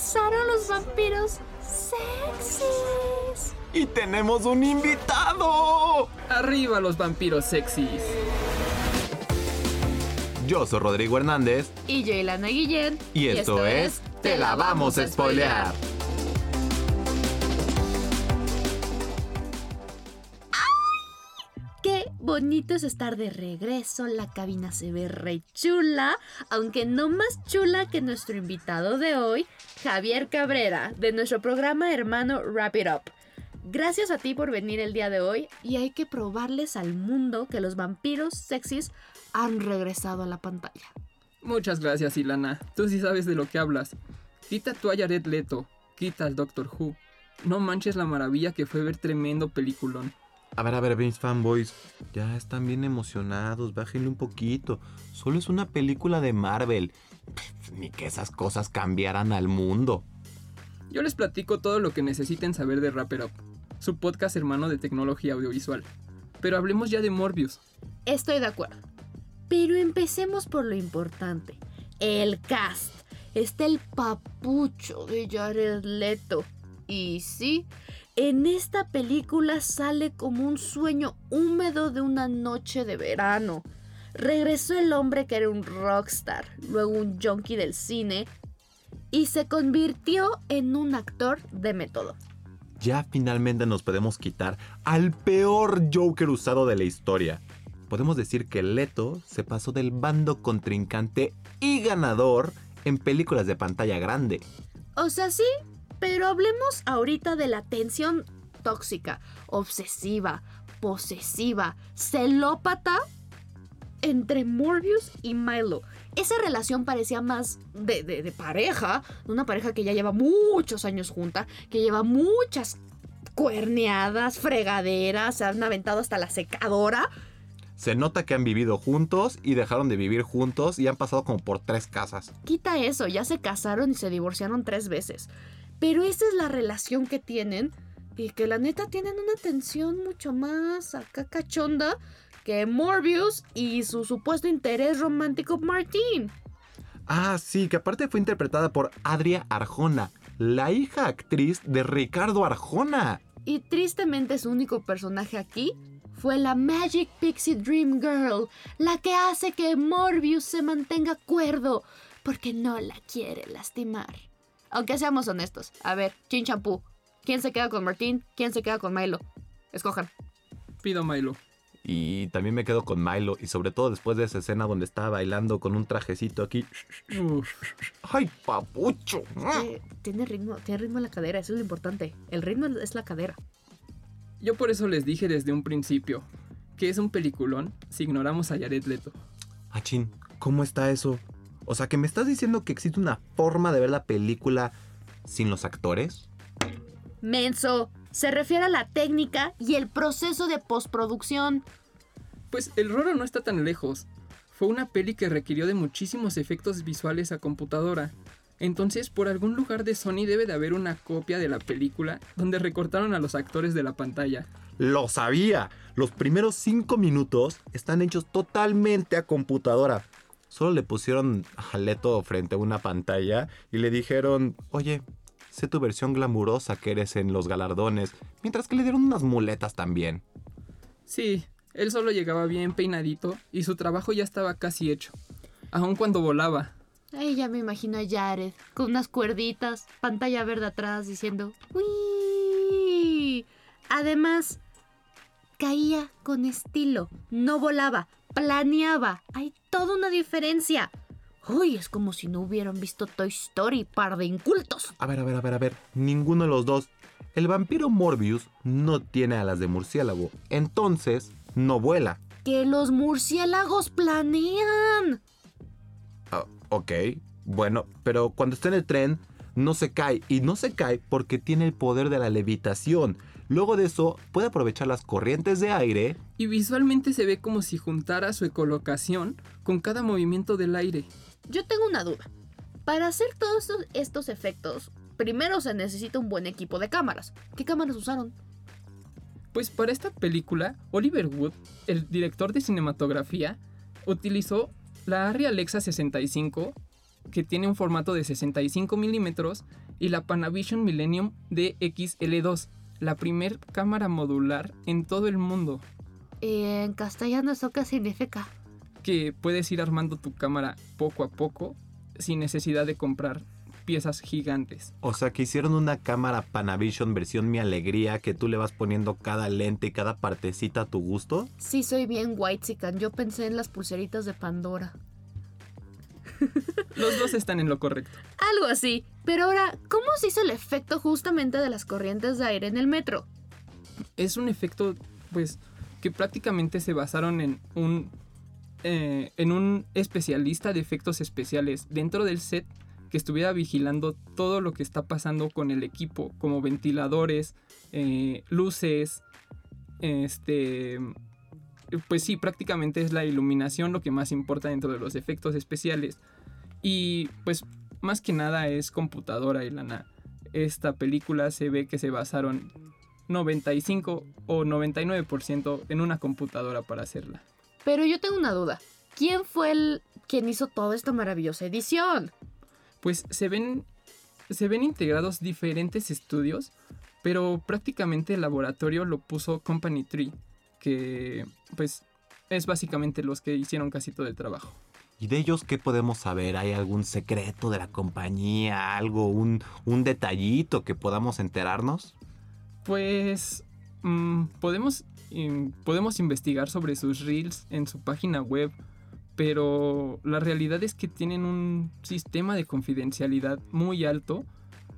regresaron los vampiros sexys. ¡Y tenemos un invitado! ¡Arriba los vampiros sexys! Yo soy Rodrigo Hernández. Y yo, Ilana Guillén. Y esto, es Te la vamos a spoilear. Bonito es estar de regreso, la cabina se ve re chula, aunque no más chula que nuestro invitado de hoy, Javier Cabrera, de nuestro programa hermano Wrap It Up. Gracias a ti por venir el día de hoy y hay que probarles al mundo que los vampiros sexys han regresado a la pantalla. Muchas gracias, Ilana. Tú sí sabes de lo que hablas. Quita tú a Leto, quita al Doctor Who. No manches la maravilla que fue ver tremendo peliculón. A ver, a ver, mis fanboys, ya están bien emocionados, bájenle un poquito. Solo es una película de Marvel. Pff, Ni que esas cosas cambiaran al mundo. Yo les platico todo lo que necesiten saber de It Up, su podcast hermano de tecnología audiovisual. Pero hablemos ya de Morbius. Estoy de acuerdo. Pero empecemos por lo importante. El cast. Está el papucho de Jared Leto. Y sí, en esta película sale como un sueño húmedo de una noche de verano. Regresó el hombre que era un rockstar, luego un junkie del cine, y se convirtió en un actor de método. Ya finalmente nos podemos quitar al peor Joker usado de la historia. Podemos decir que Leto se pasó del bando contrincante y ganador en películas de pantalla grande. O sea, sí, pero hablemos ahorita de la tensión tóxica, obsesiva, posesiva, celópata entre Morbius y Milo. Esa relación parecía más de, de- de pareja, de una pareja que ya lleva muchos años junta, que lleva muchas cuerneadas, fregaderas, se han aventado hasta la secadora. Se nota que han vivido juntos y dejaron de vivir juntos y han pasado como por tres casas. Quita eso, ya se casaron y se divorciaron tres veces. Pero esa es la relación que tienen y que la neta tienen una tensión mucho más acá cachonda que Morbius y su supuesto interés romántico Martín. Ah, sí, que aparte fue interpretada por Adria Arjona, la hija actriz de Ricardo Arjona. Y tristemente su único personaje aquí fue la Magic Pixie Dream Girl, la que hace que Morbius se mantenga cuerdo porque no la quiere lastimar. Aunque seamos honestos, a ver, Chin Champú, ¿quién se queda con Martín? ¿Quién se queda con Milo? Escojan. Pido Milo. Y también me quedo con Milo, y sobre todo después de esa escena donde estaba bailando con un trajecito aquí. ¡Ay, papucho! Eh, tiene ritmo, tiene ritmo en la cadera, eso es lo importante. El ritmo es la cadera. Yo por eso les dije desde un principio que es un peliculón si ignoramos a Jared Leto. Achín, ¿cómo está eso? O sea, que me estás diciendo que existe una forma de ver la película sin los actores? Menso, se refiere a la técnica y el proceso de postproducción. Pues el roro no está tan lejos. Fue una peli que requirió de muchísimos efectos visuales a computadora. Entonces, por algún lugar de Sony debe de haber una copia de la película donde recortaron a los actores de la pantalla. ¡Lo sabía! Los primeros cinco minutos están hechos totalmente a computadora. Solo le pusieron a Leto frente a una pantalla y le dijeron, oye, sé tu versión glamurosa que eres en los galardones, mientras que le dieron unas muletas también. Sí, él solo llegaba bien peinadito y su trabajo ya estaba casi hecho. Aun cuando volaba. Ay, ya me imagino a Jared con unas cuerditas, pantalla verde atrás diciendo ¡Uy! Además, caía con estilo, no volaba, planeaba. Hay toda una diferencia. Uy, es como si no hubieran visto Toy Story, par de incultos. A ver, a ver, a ver, a ver, ninguno de los dos. El vampiro Morbius no tiene alas de murciélago, entonces no vuela. Que los murciélagos planean. Ah, ok, bueno, pero cuando está en el tren no se cae y no se cae porque tiene el poder de la levitación. Luego de eso puede aprovechar las corrientes de aire. Y visualmente se ve como si juntara su ecolocación con cada movimiento del aire. Yo tengo una duda. Para hacer todos estos, efectos, primero se necesita un buen equipo de cámaras. ¿Qué cámaras usaron? Pues para esta película, Oliver Wood, el director de cinematografía, utilizó la Arri Alexa 65, que tiene un formato de 65 milímetros, y la Panavision Millennium DXL2, la primer cámara modular en todo el mundo, ¿Y en castellano eso qué significa? que puedes ir armando tu cámara poco a poco sin necesidad de comprar piezas gigantes. O sea que hicieron una cámara Panavision versión Mi Alegría que tú le vas poniendo cada lente y cada partecita a tu gusto. Sí, soy bien white Yo pensé en las pulseritas de Pandora. Los dos están en lo correcto. Algo así. Pero ahora, ¿cómo se hizo el efecto justamente de las corrientes de aire en el metro? Es un efecto, pues, que prácticamente se basaron en un, eh, en un especialista de efectos especiales dentro del set que estuviera vigilando todo lo que está pasando con el equipo, como ventiladores, eh, luces, este... Pues sí, prácticamente es la iluminación lo que más importa dentro de los efectos especiales. Y pues más que nada es computadora y lana. Esta película se ve que se basaron 95 o 99% en una computadora para hacerla. Pero yo tengo una duda. ¿Quién fue el quien hizo toda esta maravillosa edición? Pues se ven, se ven integrados diferentes estudios, pero prácticamente el laboratorio lo puso Company Tree, que pues es básicamente los que hicieron casi todo el trabajo. ¿Y de ellos qué podemos saber? ¿Hay algún secreto de la compañía? ¿Algo, un, un detallito que podamos enterarnos? Pues mm, podemos, in- podemos investigar sobre sus reels en su página web, pero la realidad es que tienen un sistema de confidencialidad muy alto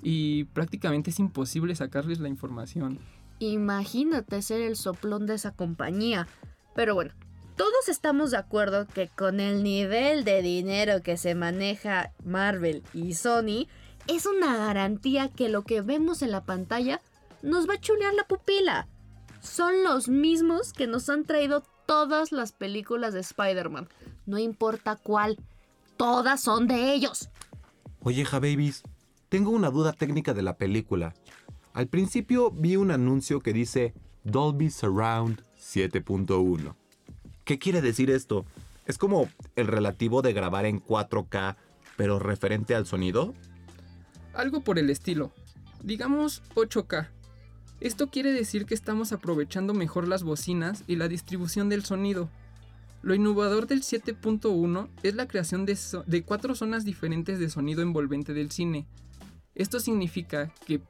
y prácticamente es imposible sacarles la información. Imagínate ser el soplón de esa compañía. Pero bueno, todos estamos de acuerdo que con el nivel de dinero que se maneja Marvel y Sony, es una garantía que lo que vemos en la pantalla nos va a chulear la pupila. Son los mismos que nos han traído todas las películas de Spider-Man. No importa cuál, todas son de ellos. Oye, Babies, tengo una duda técnica de la película. Al principio vi un anuncio que dice Dolby Surround 7.1. ¿Qué quiere decir esto? ¿Es como el relativo de grabar en 4K, pero referente al sonido? Algo por el estilo. Digamos 8K. Esto quiere decir que estamos aprovechando mejor las bocinas y la distribución del sonido. Lo innovador del 7.1 es la creación de, de cuatro zonas diferentes de sonido envolvente del cine. Esto significa que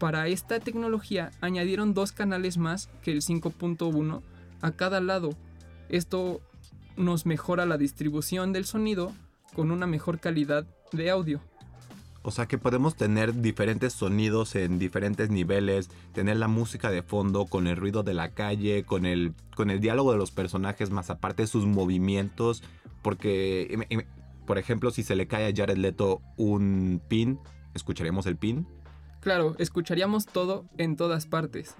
para esta tecnología añadieron dos canales más que el 5.1 a cada lado. Esto nos mejora la distribución del sonido con una mejor calidad de audio. O sea que podemos tener diferentes sonidos en diferentes niveles, tener la música de fondo con el ruido de la calle, con el, con el diálogo de los personajes, más aparte sus movimientos. Porque, im- im- por ejemplo, si se le cae a Jared Leto un pin, ¿escucharemos el pin? Claro, escucharíamos todo en todas partes.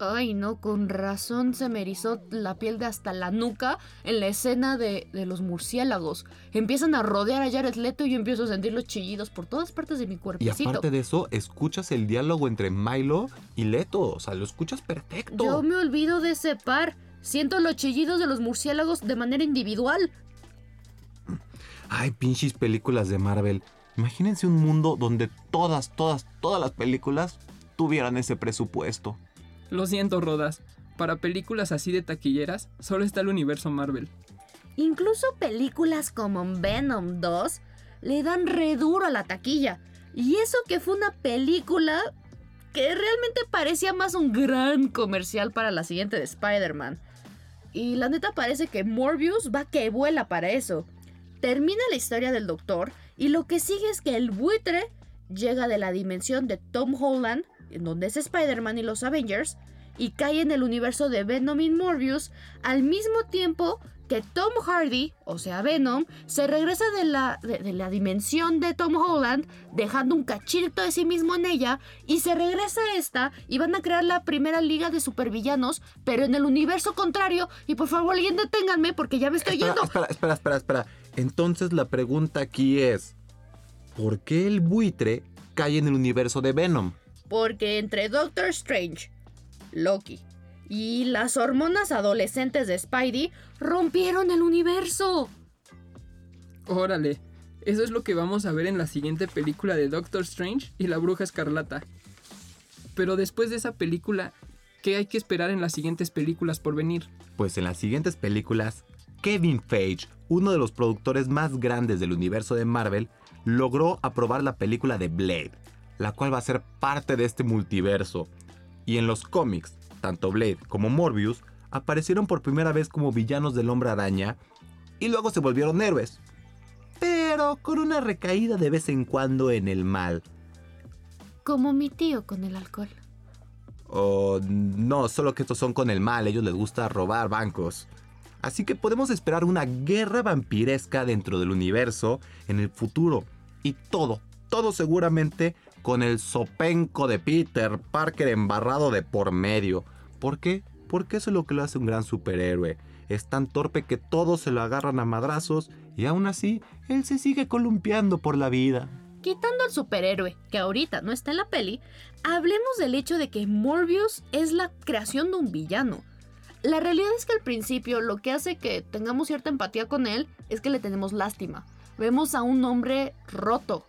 Ay, no, con razón se me erizó la piel de hasta la nuca en la escena de, de los murciélagos. Empiezan a rodear a Jared Leto y yo empiezo a sentir los chillidos por todas partes de mi Y cuerpecito. aparte de eso, escuchas el diálogo entre Milo y Leto. O sea, lo escuchas perfecto. Yo me olvido de ese par. Siento los chillidos de los murciélagos de manera individual. Ay, pinches películas de Marvel. Imagínense un mundo donde todas, todas, todas las películas tuvieran ese presupuesto. Lo siento, Rodas. Para películas así de taquilleras, solo está el universo Marvel. Incluso películas como Venom 2 le dan re duro a la taquilla. Y eso que fue una película que realmente parecía más un gran comercial para la siguiente de Spider-Man. Y la neta parece que Morbius va que vuela para eso. Termina la historia del doctor y lo que sigue es que el buitre llega de la dimensión de Tom Holland, en donde es Spider-Man y los Avengers, y cae en el universo de Venom y Morbius al mismo tiempo que Tom Hardy, o sea Venom, se regresa de la, de, de la dimensión de Tom Holland, dejando un cachito de sí mismo en ella, y se regresa a esta y van a crear la primera liga de supervillanos, pero en el universo contrario. Y por favor, alguien deténganme porque ya me estoy Espera, yendo. espera, espera, espera, espera. Entonces la pregunta aquí es, ¿por qué el buitre cae en el universo de Venom? Porque entre Doctor Strange, Loki y las hormonas adolescentes de Spidey rompieron el universo. Órale, Eso es lo que vamos a ver en la siguiente película de Doctor Strange y la Bruja Escarlata. Pero después de esa película, ¿qué hay que esperar en las siguientes películas por venir? Pues en las siguientes películas, Kevin Feige, uno de los productores más grandes del universo de Marvel, logró aprobar la película de Blade, la cual va a ser parte de este multiverso. Y en los cómics, tanto Blade como Morbius aparecieron por primera vez como villanos del hombre araña y luego se volvieron héroes. Pero con una recaída de vez en cuando en el mal. Como mi tío con el alcohol. O no, solo que estos son con el mal, ellos les gusta robar bancos. Así que podemos esperar una guerra vampiresca dentro del universo en el futuro. Y todo, todo seguramente con el sopenco de Peter Parker embarrado de por medio. ¿Por qué? Porque eso es lo que lo hace un gran superhéroe. Es tan torpe que todos se lo agarran a madrazos y aún así él se sigue columpiando por la vida. Quitando al superhéroe, que ahorita no está en la peli, hablemos del hecho de que Morbius es la creación de un villano. La realidad es que al principio lo que hace que tengamos cierta empatía con él es que le tenemos lástima. Vemos a un hombre roto.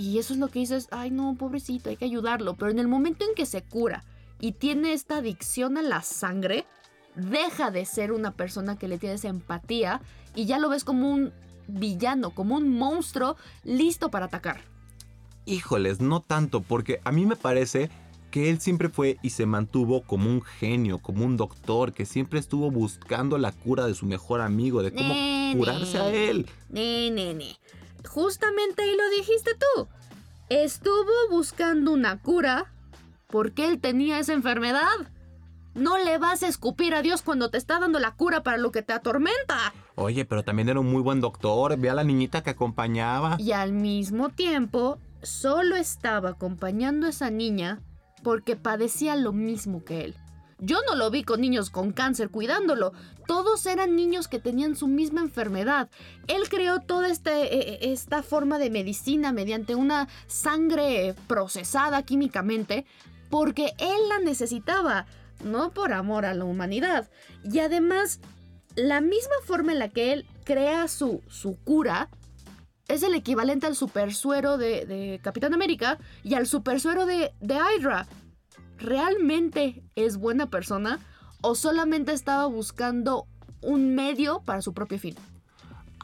Y eso es lo que dices, ay no, pobrecito, hay que ayudarlo. Pero en el momento en que se cura y tiene esta adicción a la sangre, deja de ser una persona que le tienes empatía y ya lo ves como un villano, como un monstruo listo para atacar. Híjoles, no tanto, porque a mí me parece que él siempre fue y se mantuvo como un genio, como un doctor, que siempre estuvo buscando la cura de su mejor amigo, de cómo curarse a él. Ne. Justamente ahí lo dijiste tú. Estuvo buscando una cura porque él tenía esa enfermedad. No le vas a escupir a Dios cuando te está dando la cura para lo que te atormenta. Oye, pero también era un muy buen doctor. Ve a la niñita que acompañaba. Y al mismo tiempo, solo estaba acompañando a esa niña porque padecía lo mismo que él. Yo no lo vi con niños con cáncer cuidándolo. Todos eran niños que tenían su misma enfermedad. Él creó toda este, eh, eh, esta forma de medicina mediante una sangre procesada químicamente porque él la necesitaba, no por amor a la humanidad. Y además, la misma forma en la que él crea su, su cura es el equivalente al supersuero de, de Capitán América y al supersuero de, de Hydra. ¿Realmente es buena persona o solamente estaba buscando un medio para su propio fin?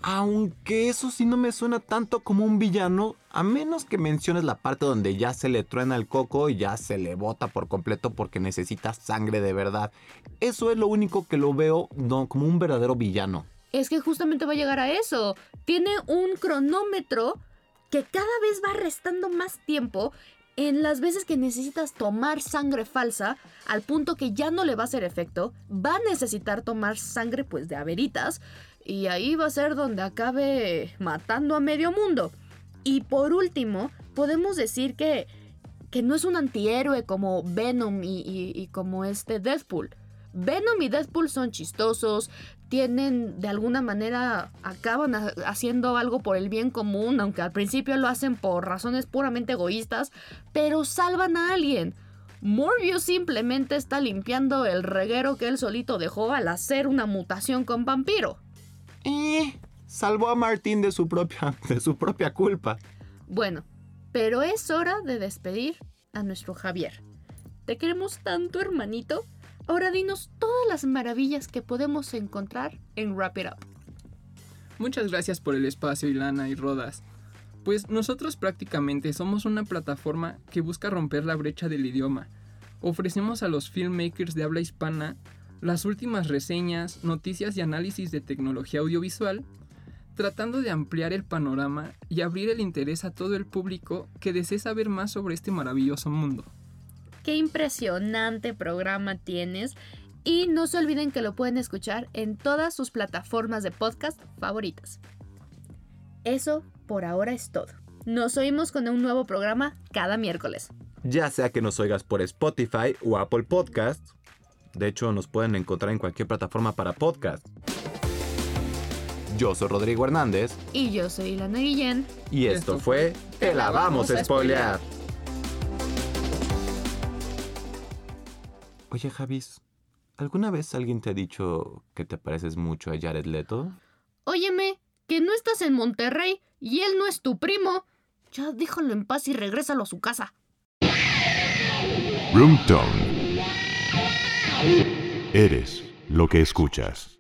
Aunque eso sí no me suena tanto como un villano, a menos que menciones la parte donde ya se le truena el coco y ya se le bota por completo porque necesita sangre de verdad. Eso es lo único que lo veo no, como un verdadero villano. Es que justamente va a llegar a eso. Tiene un cronómetro que cada vez va restando más tiempo en las veces que necesitas tomar sangre falsa, al punto que ya no le va a hacer efecto, va a necesitar tomar sangre pues de averitas, y ahí va a ser donde acabe matando a medio mundo. Y por último, podemos decir que, que no es un antihéroe como Venom y, y- como este Deadpool. Venom y Deadpool son chistosos, tienen de alguna manera, acaban ha- haciendo algo por el bien común, aunque al principio lo hacen por razones puramente egoístas, pero salvan a alguien. Morbius simplemente está limpiando el reguero que él solito dejó al hacer una mutación con vampiro. Eh, salvó a Martín de su propia, de su propia culpa. Bueno, pero es hora de despedir a nuestro Javier. Te queremos tanto, hermanito. Ahora dinos todas las maravillas que podemos encontrar en Wrap It Up. Muchas gracias por el espacio, Ilana y Rodas. Pues nosotros prácticamente somos una plataforma que busca romper la brecha del idioma. Ofrecemos a los filmmakers de habla hispana las últimas reseñas, noticias y análisis de tecnología audiovisual, tratando de ampliar el panorama y abrir el interés a todo el público que desee saber más sobre este maravilloso mundo. Qué impresionante programa tienes. Y no se olviden que lo pueden escuchar en todas sus plataformas de podcast favoritas. Eso por ahora es todo. Nos oímos con un nuevo programa cada miércoles. Ya sea que nos oigas por Spotify o Apple Podcasts. De hecho, nos pueden encontrar en cualquier plataforma para podcast. Yo soy Rodrigo Hernández Y yo soy Ilana Guillén. y esto, Esto fue Te la vamos a spoilear. Oye, Javis, ¿alguna vez alguien te ha dicho que te pareces mucho a Jared Leto? Óyeme, que no estás en Monterrey y él no es tu primo. Ya déjalo en paz y regrésalo a su casa. Roomtone. Eres lo que escuchas.